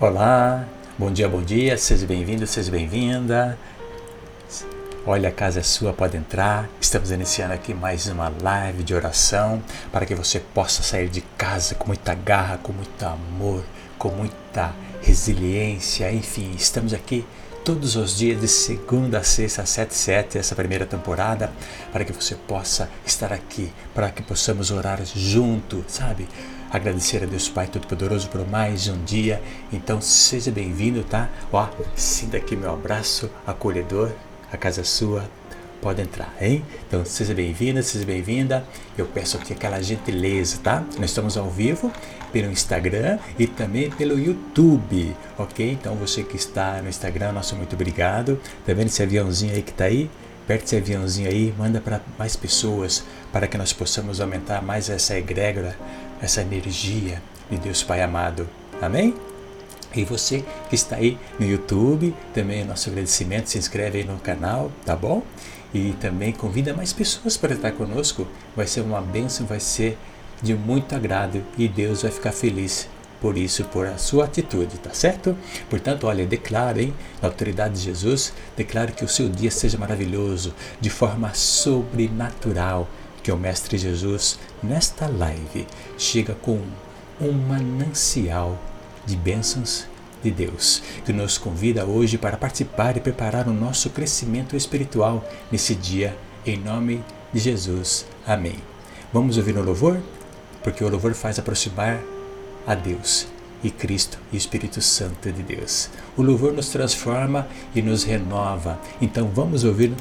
Olá, bom dia, bom dia, seja bem-vindo, seja bem-vinda. Olha, a casa é sua, pode entrar. Estamos iniciando aqui mais uma live de oração para que você possa sair de casa com muita garra, com muito amor, com muita resiliência. Enfim, estamos aqui todos os dias de segunda a sexta às 7 7 essa primeira temporada para que você possa estar aqui, para que possamos orar junto, sabe? Agradecer a Deus Pai Todo-Poderoso por mais um dia. Então seja bem-vindo, tá? Ó, sinta aqui meu abraço acolhedor a casa sua, pode entrar, hein? Então seja bem-vinda, seja bem-vinda. Eu peço aqui aquela gentileza, tá? Nós estamos ao vivo pelo Instagram e também pelo YouTube, ok? Então você que está no Instagram, nosso muito obrigado. Tá vendo esse aviãozinho aí que tá aí? Aperte esse aviãozinho aí, manda para mais pessoas para que nós possamos aumentar mais essa egrégora, essa energia de Deus Pai amado. Amém? E você que está aí no YouTube, também nosso agradecimento, se inscreve aí no canal, tá bom? E também convida mais pessoas para estar conosco. Vai ser uma bênção, vai ser de muito agrado e Deus vai ficar feliz por isso, por a sua atitude, tá certo? Portanto, olha, declare, hein, na autoridade de Jesus, declare que o seu dia seja maravilhoso, de forma sobrenatural, que o Mestre Jesus, nesta live, chega com um manancial de bênçãos de Deus, que nos convida hoje para participar e preparar o nosso crescimento espiritual nesse dia, em nome de Jesus. Amém. Vamos ouvir o louvor? Porque o louvor faz aproximar a Deus e Cristo e Espírito Santo de Deus. O louvor nos transforma e nos renova. Então vamos ouvir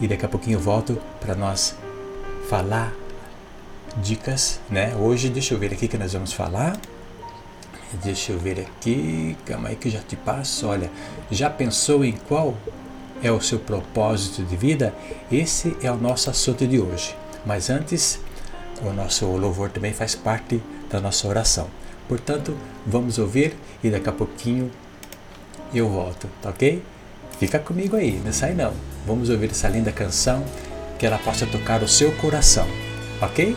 e daqui a pouquinho eu volto para nós falar dicas, né? Hoje deixa eu ver aqui que nós vamos falar Deixa eu ver aqui, calma aí que já te passo. Olha, já pensou em qual é o seu propósito de vida? Esse é o nosso assunto de hoje. Mas antes, o nosso louvor também faz parte da nossa oração. Portanto, vamos ouvir e daqui a pouquinho eu volto, tá ok? Fica comigo aí, não sai não. Vamos ouvir essa linda canção que ela possa tocar o seu coração, ok?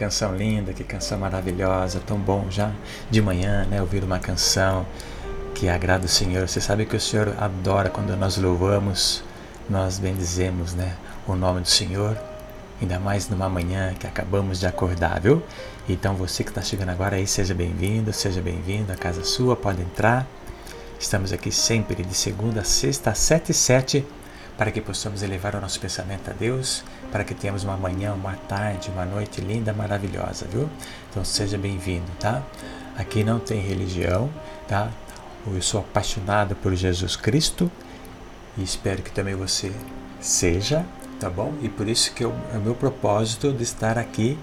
canção linda, que canção maravilhosa, tão bom já de manhã, né? Ouvir uma canção que agrada o Senhor. Você sabe que o Senhor adora quando nós louvamos, nós bendizemos, né? O nome do Senhor, ainda mais numa manhã que acabamos de acordar, viu? Então você que está chegando agora aí, seja bem-vindo, seja bem-vindo, a casa sua, pode entrar. Estamos aqui sempre de segunda a sexta, às sete e sete, para que possamos elevar o nosso pensamento a Deus, para que tenhamos uma manhã, uma tarde, uma noite linda, maravilhosa, viu? Então seja bem-vindo, tá? Aqui não tem religião, tá? Eu sou apaixonado por Jesus Cristo e espero que também você seja, tá bom? E por isso que eu, é o meu propósito de estar aqui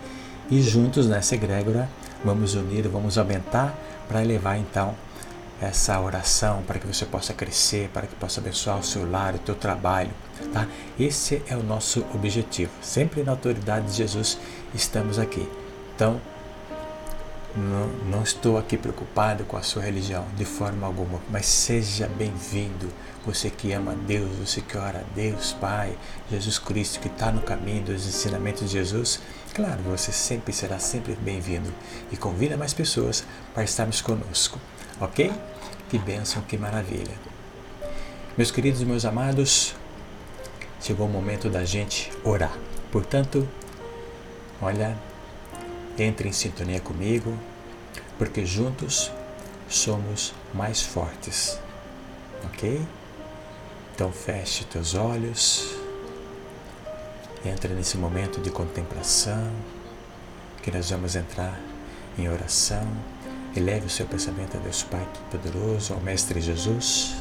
e juntos nessa egrégora vamos unir, vamos aumentar para elevar então essa oração para que você possa crescer, para que possa abençoar o seu lar, o teu trabalho, tá? Esse é o nosso objetivo. Sempre na autoridade de Jesus estamos aqui. Então, não, não estou aqui preocupado com a sua religião de forma alguma, mas seja bem-vindo. Você que ama Deus, você que ora a Deus, Pai, Jesus Cristo, que está no caminho dos ensinamentos de Jesus, claro, você sempre será sempre bem-vindo. E convida mais pessoas para estarmos conosco, ok? Que bênção, que maravilha. Meus queridos e meus amados, chegou o momento da gente orar. Portanto, olha, entre em sintonia comigo, porque juntos somos mais fortes. Ok? Então feche teus olhos, entra nesse momento de contemplação, que nós vamos entrar em oração. Eleve o seu pensamento a Deus Pai Todo-Poderoso, ao Mestre Jesus,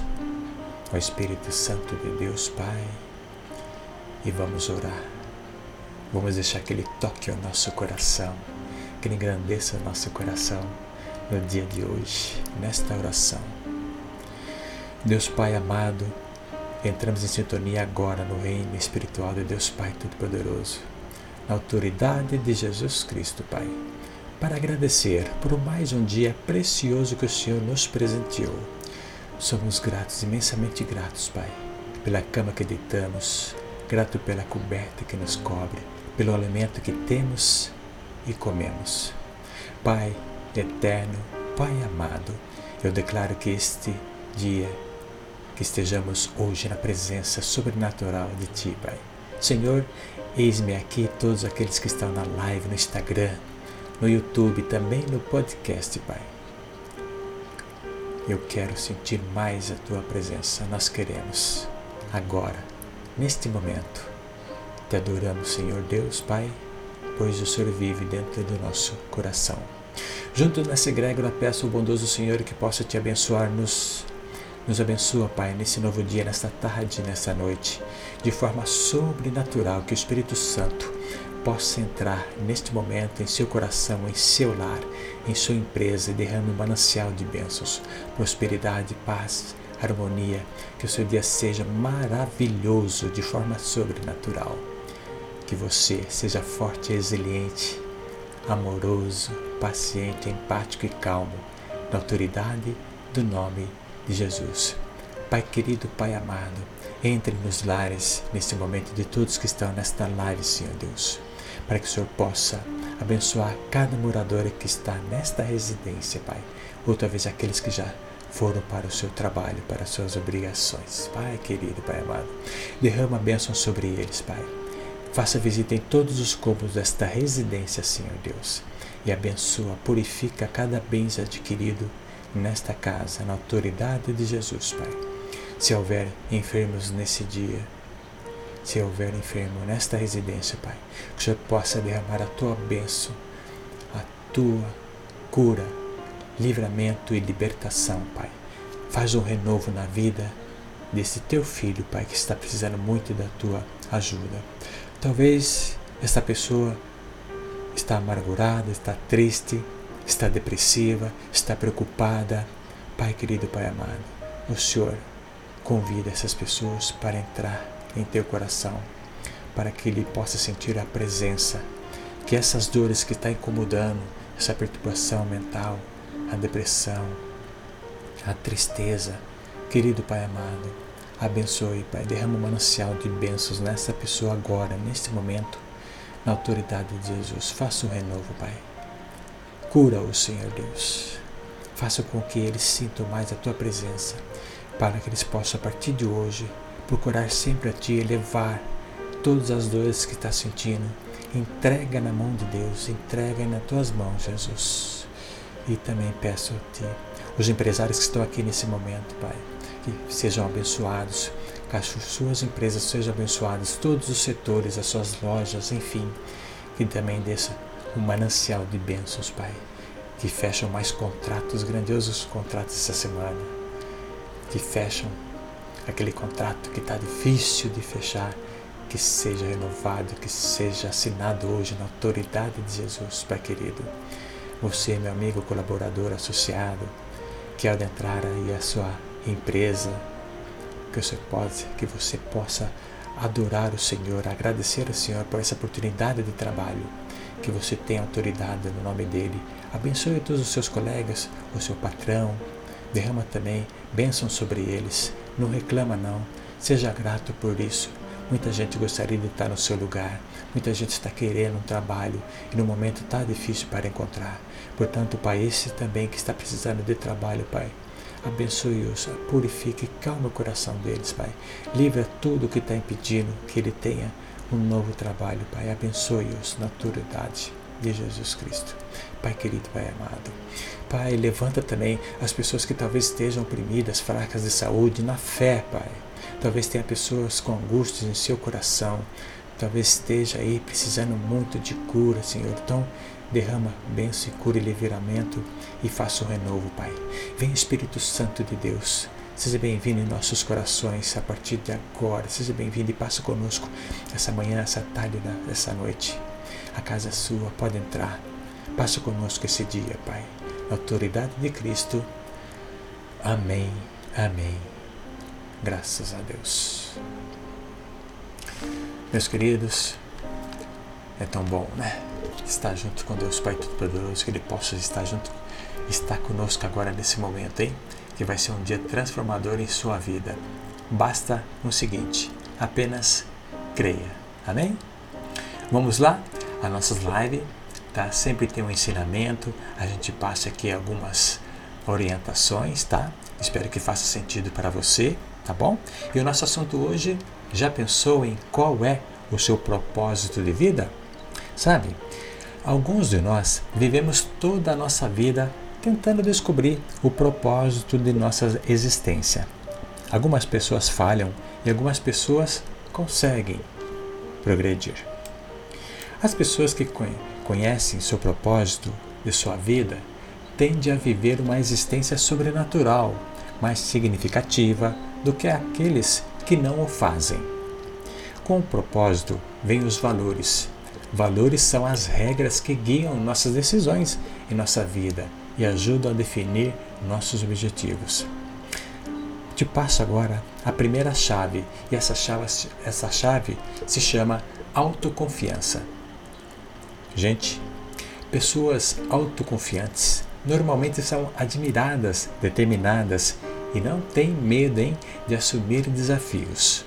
ao Espírito Santo de Deus Pai, e vamos orar. Vamos deixar que Ele toque o nosso coração, que Ele engrandeça o nosso coração no dia de hoje, nesta oração. Deus Pai amado, entramos em sintonia agora no reino espiritual de Deus Pai Todo-Poderoso, na autoridade de Jesus Cristo, Pai, para agradecer por mais um dia precioso que o Senhor nos presenteou. Somos gratos, imensamente gratos, Pai, pela cama que deitamos, grato pela coberta que nos cobre, pelo alimento que temos e comemos. Pai eterno, Pai amado, eu declaro que este dia, que estejamos hoje na presença sobrenatural de Ti, Pai. Senhor, eis-me aqui todos aqueles que estão na live, no Instagram, no YouTube, também no podcast, Pai. Eu quero sentir mais a Tua presença, nós queremos. agora, neste momento. Te adoramos, Senhor Deus, Pai, pois o Senhor vive dentro do nosso coração. Junto nessa egrégora, peço ao bondoso Senhor que possa te abençoar, nos, nos abençoa, Pai, nesse novo dia, nesta tarde, nessa noite, de forma sobrenatural, que o Espírito Santo possa entrar neste momento em seu coração, em seu lar, em sua empresa e derrame um manancial de bênçãos, prosperidade, paz, harmonia, que o seu dia seja maravilhoso de forma sobrenatural. Que você seja forte e resiliente, amoroso, paciente, empático e calmo, na autoridade do nome de Jesus. Pai querido, Pai amado, entre nos lares neste momento de todos que estão nesta live, Senhor Deus, para que o Senhor possa abençoar cada morador que está nesta residência, Pai, ou talvez aqueles que já foram para o seu trabalho, para as suas obrigações. Pai querido, Pai amado, derrama bênção sobre eles, Pai. Faça visita em todos os cômodos desta residência, Senhor Deus, e abençoa, purifica cada bem adquirido nesta casa, na autoridade de Jesus, Pai. Se houver enfermos nesse dia, se houver enfermo nesta residência, Pai, que o Senhor possa derramar a tua bênção, a tua cura, livramento e libertação, Pai. Faz um renovo na vida desse teu filho, Pai, que está precisando muito da tua ajuda. Talvez essa pessoa está amargurada, está triste, está depressiva, está preocupada. Pai querido, Pai amado, o Senhor convida essas pessoas para entrar em teu coração, para que ele possa sentir a presença, que essas dores que estão incomodando, essa perturbação mental, a depressão, a tristeza. Querido Pai amado, abençoe, Pai, derrama um manancial de bênçãos nessa pessoa agora, neste momento, na autoridade de Jesus. Faça um renovo, Pai. Cura-o, Senhor Deus. Faça com que eles sintam mais a Tua presença, para que eles possam, a partir de hoje, procurar sempre a Ti e levar todas as dores que está sentindo. Entrega na mão de Deus, entrega nas Tuas mãos, Jesus. E também peço a Ti, os empresários que estão aqui nesse momento, Pai, que sejam abençoados, que as suas empresas sejam abençoadas, todos os setores, as suas lojas, enfim, que também desça um manancial de bênçãos, Pai, que fecham mais contratos, grandiosos contratos essa semana, que fecham aquele contrato que está difícil de fechar, que seja renovado, que seja assinado hoje na autoridade de Jesus, Pai querido. Você, meu amigo colaborador associado, que ao entrar aí a sua empresa, que você pode, que você possa adorar o Senhor, agradecer ao Senhor por essa oportunidade de trabalho, que você tem autoridade no nome dele. Abençoe todos os seus colegas, o seu patrão, derrama também bênção sobre eles. Não reclama não, seja grato por isso. Muita gente gostaria de estar no seu lugar, muita gente está querendo um trabalho e no momento está difícil para encontrar. Portanto, Pai, esse também que está precisando de trabalho, Pai, abençoe-os, purifique, calma o coração deles, Pai. Livra tudo que está impedindo que ele tenha um novo trabalho, Pai. Abençoe-os na autoridade de Jesus Cristo. Pai querido, Pai amado. Pai, levanta também as pessoas que talvez estejam oprimidas, fracas de saúde, na fé, Pai. Talvez tenha pessoas com angústias em seu coração. Talvez esteja aí precisando muito de cura, Senhor. Então, derrama bênção e cura e livramento e faça um renovo, Pai. Vem Espírito Santo de Deus. Seja bem-vindo em nossos corações a partir de agora. Seja bem-vindo e passe conosco essa manhã, essa tarde, essa noite. A casa é sua, pode entrar. Passe conosco esse dia, Pai. Na autoridade de Cristo. Amém. Amém. Graças a Deus. Meus queridos, é tão bom, né? Estar junto com Deus Pai Todo-Poderoso, que Ele possa estar junto, estar conosco agora nesse momento, hein? Que vai ser um dia transformador em sua vida. Basta o seguinte: apenas creia. Amém? Vamos lá? A nossas lives, tá? Sempre tem um ensinamento. A gente passa aqui algumas orientações, tá? Espero que faça sentido para você, tá bom? E o nosso assunto hoje, já pensou em qual é o seu propósito de vida? Sabe, alguns de nós vivemos toda a nossa vida tentando descobrir o propósito de nossa existência. Algumas pessoas falham e algumas pessoas conseguem progredir. As pessoas que conhecem seu propósito de sua vida tendem a viver uma existência sobrenatural, mais significativa do que aqueles que não o fazem. Com o propósito vêm os valores. Valores são as regras que guiam nossas decisões em nossa vida e ajudam a definir nossos objetivos. Te passo agora a primeira chave, e essa chave, essa chave se chama autoconfiança. Gente, pessoas autoconfiantes normalmente são admiradas, determinadas e não têm medo hein, de assumir desafios.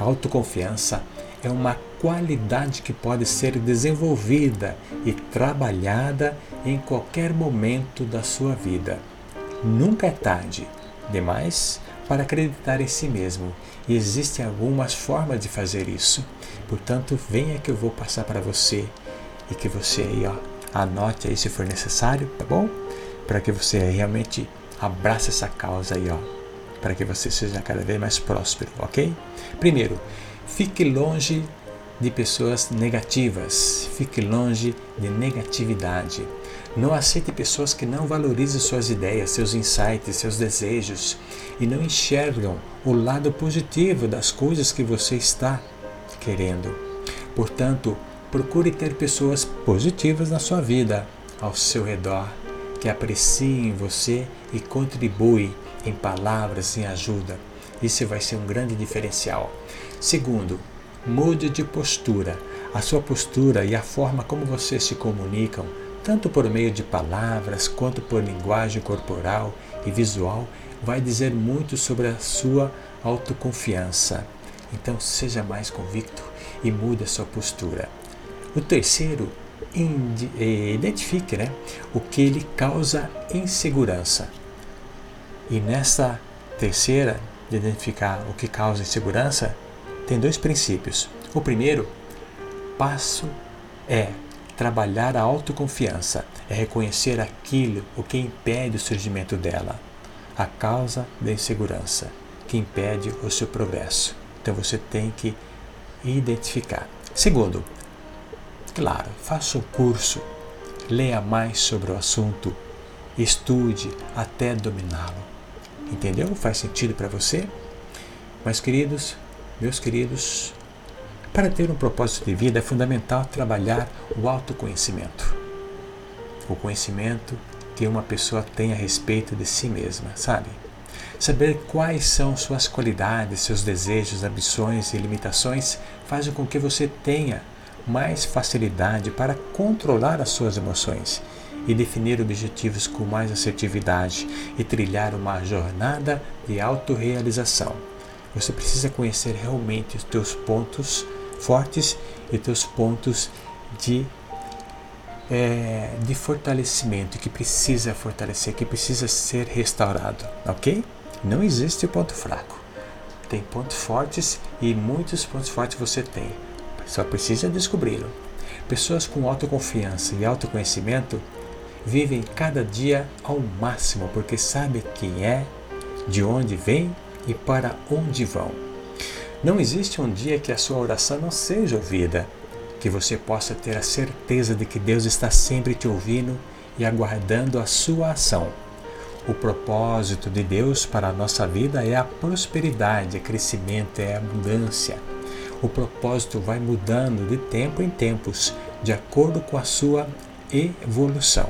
A autoconfiança é uma qualidade que pode ser desenvolvida e trabalhada em qualquer momento da sua vida. Nunca é tarde demais para acreditar em si mesmo e existem algumas formas de fazer isso. Portanto, venha que eu vou passar para você e que você aí, ó, anote aí se for necessário, tá bom? Para que você realmente abrace essa causa aí, ó, para que você seja cada vez mais próspero, ok? Primeiro, fique longe de pessoas negativas, fique longe de negatividade. Não aceite pessoas que não valorizam suas ideias, seus insights, seus desejos e não enxergam o lado positivo das coisas que você está querendo. Portanto, Procure ter pessoas positivas na sua vida, ao seu redor, que apreciem você e contribuem em palavras, em ajuda. Isso vai ser um grande diferencial. Segundo, mude de postura. A sua postura e a forma como vocês se comunicam, tanto por meio de palavras quanto por linguagem corporal e visual, vai dizer muito sobre a sua autoconfiança. Então seja mais convicto e mude a sua postura. O terceiro, eh, identifique né, o que lhe causa insegurança. E nessa terceira, de identificar o que causa insegurança, tem dois princípios. O primeiro passo é trabalhar a autoconfiança, é reconhecer aquilo o que impede o surgimento dela, a causa da insegurança que impede o seu progresso. Então você tem que identificar. Segundo, Claro, faça um curso, leia mais sobre o assunto, estude até dominá-lo. Entendeu? Faz sentido para você? Mas, queridos, meus queridos, para ter um propósito de vida é fundamental trabalhar o autoconhecimento. O conhecimento que uma pessoa tem a respeito de si mesma, sabe? Saber quais são suas qualidades, seus desejos, ambições e limitações faz com que você tenha mais facilidade para controlar as suas emoções e definir objetivos com mais assertividade e trilhar uma jornada de autorrealização. Você precisa conhecer realmente os teus pontos fortes e teus pontos de, é, de fortalecimento que precisa fortalecer, que precisa ser restaurado, ok? Não existe ponto fraco. Tem pontos fortes e muitos pontos fortes você tem só precisa descobri-lo. Pessoas com autoconfiança e autoconhecimento vivem cada dia ao máximo porque sabem quem é, de onde vem e para onde vão. Não existe um dia que a sua oração não seja ouvida, que você possa ter a certeza de que Deus está sempre te ouvindo e aguardando a sua ação. O propósito de Deus para a nossa vida é a prosperidade, é crescimento, é abundância o propósito vai mudando de tempo em tempos, de acordo com a sua evolução.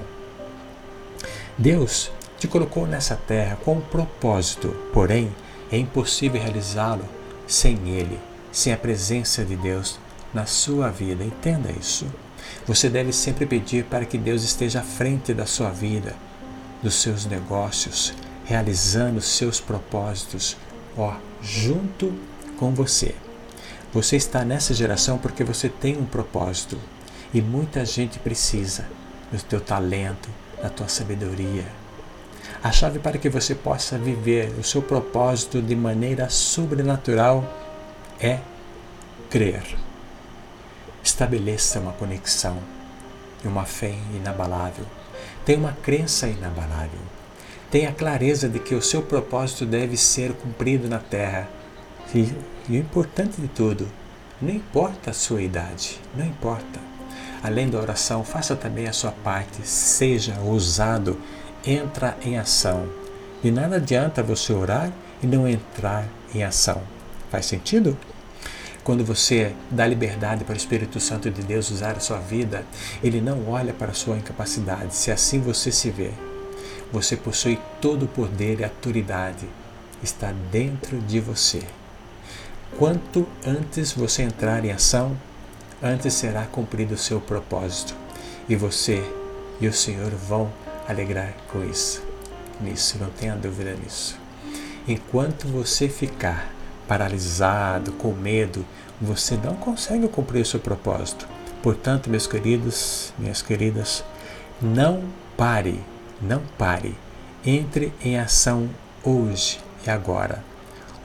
Deus te colocou nessa terra com um propósito, porém é impossível realizá-lo sem Ele, sem a presença de Deus na sua vida. Entenda isso. Você deve sempre pedir para que Deus esteja à frente da sua vida, dos seus negócios, realizando seus propósitos, ó, junto com você. Você está nessa geração porque você tem um propósito e muita gente precisa do teu talento, da tua sabedoria. A chave para que você possa viver o seu propósito de maneira sobrenatural é crer. Estabeleça uma conexão e uma fé inabalável. Tenha uma crença inabalável. Tenha clareza de que o seu propósito deve ser cumprido na terra E, e o importante de tudo, não importa a sua idade, não importa. Além da oração, faça também a sua parte, seja ousado, entra em ação. De nada adianta você orar e não entrar em ação. Faz sentido? Quando você dá liberdade para o Espírito Santo de Deus usar a sua vida, ele não olha para a sua incapacidade, se assim você se vê. Você possui todo o poder e autoridade, está dentro de você. Quanto antes você entrar em ação, antes será cumprido o seu propósito. E você e o Senhor vão alegrar com isso. Nisso, não tenha dúvida nisso. Enquanto você ficar paralisado, com medo, você não consegue cumprir o seu propósito. Portanto, meus queridos, minhas queridas, não pare, não pare. Entre em ação hoje e agora.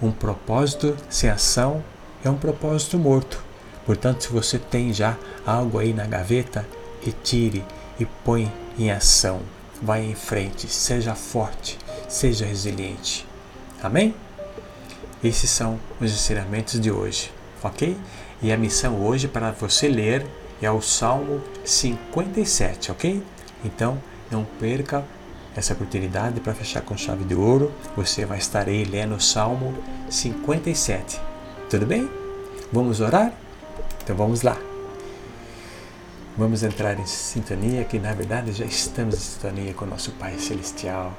Um propósito sem ação é um propósito morto. Portanto, se você tem já algo aí na gaveta, retire e põe em ação. Vai em frente, seja forte, seja resiliente. Amém? Esses são os ensinamentos de hoje, ok? E a missão hoje para você ler é o Salmo 57, ok? Então, não perca essa oportunidade para fechar com chave de ouro. Você vai estar aí lendo o Salmo 57. Tudo bem? Vamos orar? Então vamos lá. Vamos entrar em sintonia, que na verdade já estamos em sintonia com o nosso Pai Celestial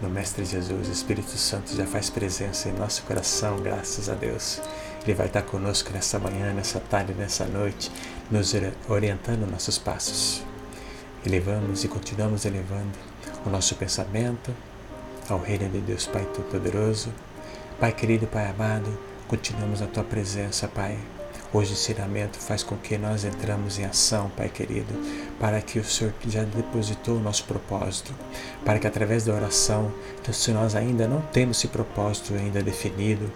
no Mestre Jesus, o Espírito Santo já faz presença em nosso coração, graças a Deus. Ele vai estar conosco nessa manhã, nessa tarde, nessa noite, nos orientando nossos passos. Elevamos e continuamos elevando o nosso pensamento ao Reino de Deus Pai Todo-Poderoso. Pai querido, Pai amado, continuamos na Tua presença, Pai Hoje o ensinamento faz com que nós entramos em ação, Pai querido, para que o Senhor já depositou o nosso propósito, para que através da oração, então, se nós ainda não temos esse propósito ainda definido,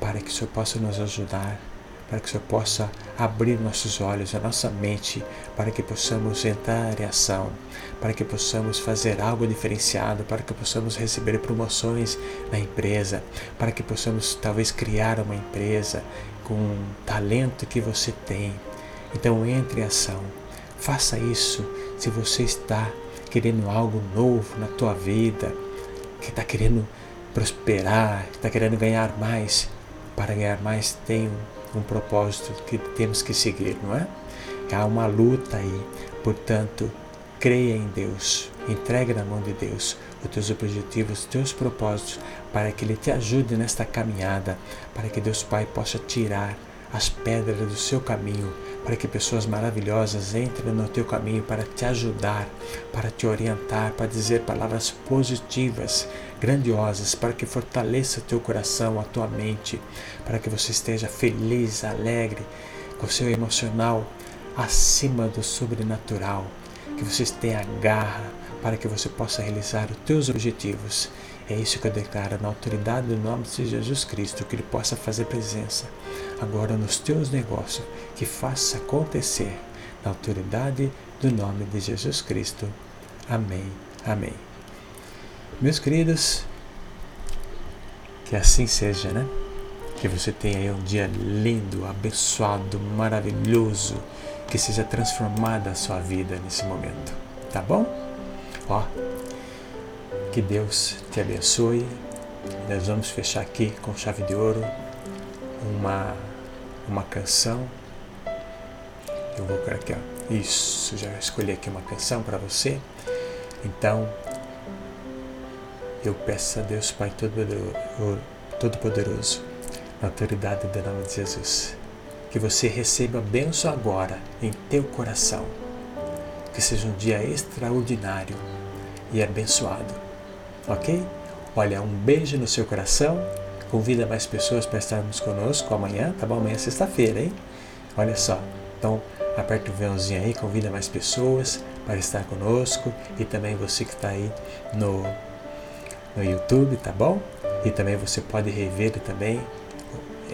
para que o Senhor possa nos ajudar, para que o Senhor possa abrir nossos olhos, a nossa mente, para que possamos entrar em ação, para que possamos fazer algo diferenciado, para que possamos receber promoções na empresa, para que possamos talvez criar uma empresa com o talento que você tem. Então entre em ação. Faça isso se você está querendo algo novo na tua vida, que está querendo prosperar, que está querendo ganhar mais. Para ganhar mais tem um, um propósito que temos que seguir, não é? Há uma luta aí. Portanto, creia em Deus, entregue na mão de Deus os teus objetivos, os teus propósitos, para que Ele te ajude nesta caminhada, para que Deus Pai possa tirar as pedras do seu caminho, para que pessoas maravilhosas entrem no teu caminho para te ajudar, para te orientar, para dizer palavras positivas, grandiosas, para que fortaleça teu coração, a tua mente, para que você esteja feliz, alegre, com o seu emocional acima do sobrenatural, que você tenha garra, para que você possa realizar os teus objetivos. É isso que eu declaro na autoridade do nome de Jesus Cristo, que Ele possa fazer presença agora nos teus negócios, que faça acontecer na autoridade do nome de Jesus Cristo. Amém. Amém. Meus queridos, que assim seja, né? Que você tenha aí um dia lindo, abençoado, maravilhoso, que seja transformada a sua vida nesse momento, tá bom? Ó, que Deus te abençoe. Nós vamos fechar aqui com chave de ouro uma, uma canção. Eu vou colocar aqui, ó. Isso, já escolhi aqui uma canção para você. Então, eu peço a Deus Pai Todo-Poderoso, na autoridade do nome de Jesus, que você receba bênção agora em teu coração. Que seja um dia extraordinário e abençoado. Ok? Olha, um beijo no seu coração. Convida mais pessoas para estarmos conosco amanhã, tá bom? Amanhã é sexta-feira, hein? Olha só. Então, aperta o vãozinho aí, convida mais pessoas para estar conosco e também você que está aí no, no YouTube, tá bom? E também você pode rever também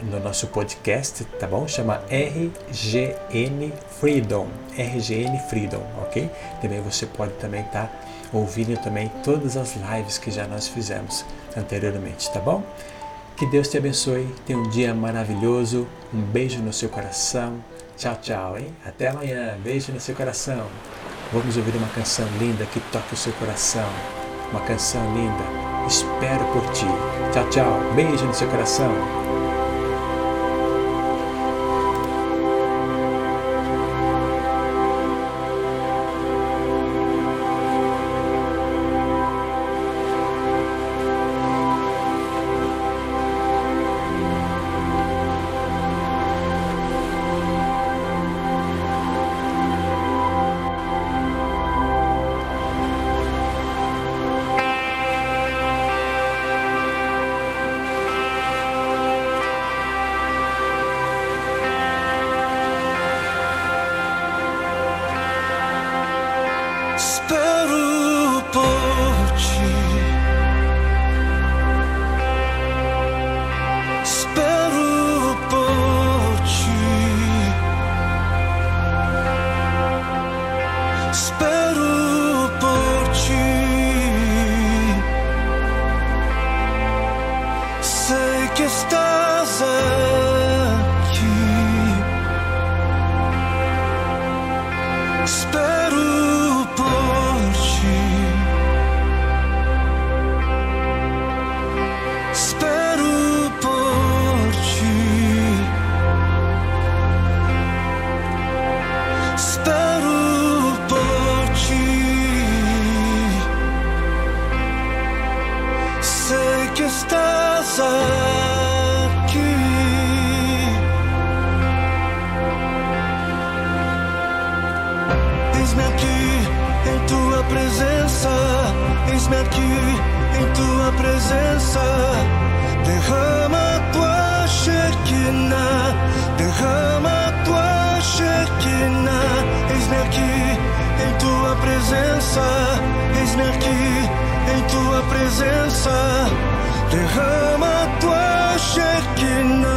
no nosso podcast, tá bom? Chama RGN Freedom, RGN Freedom, ok? Também você pode também estar tá ouvirem também todas as lives que já nós fizemos anteriormente, tá bom? Que Deus te abençoe. Tenha um dia maravilhoso. Um beijo no seu coração. Tchau, tchau, hein? Até amanhã. Beijo no seu coração. Vamos ouvir uma canção linda que toque o seu coração. Uma canção linda. Espero por ti. Tchau, tchau. Beijo no seu coração. Espero presença, eis-me aqui em tua presença. Derrama tua Shekinah, derrama tua Shekinah. Eis-me aqui em tua presença, eis-me aqui em tua presença. Derrama tua Shekinah.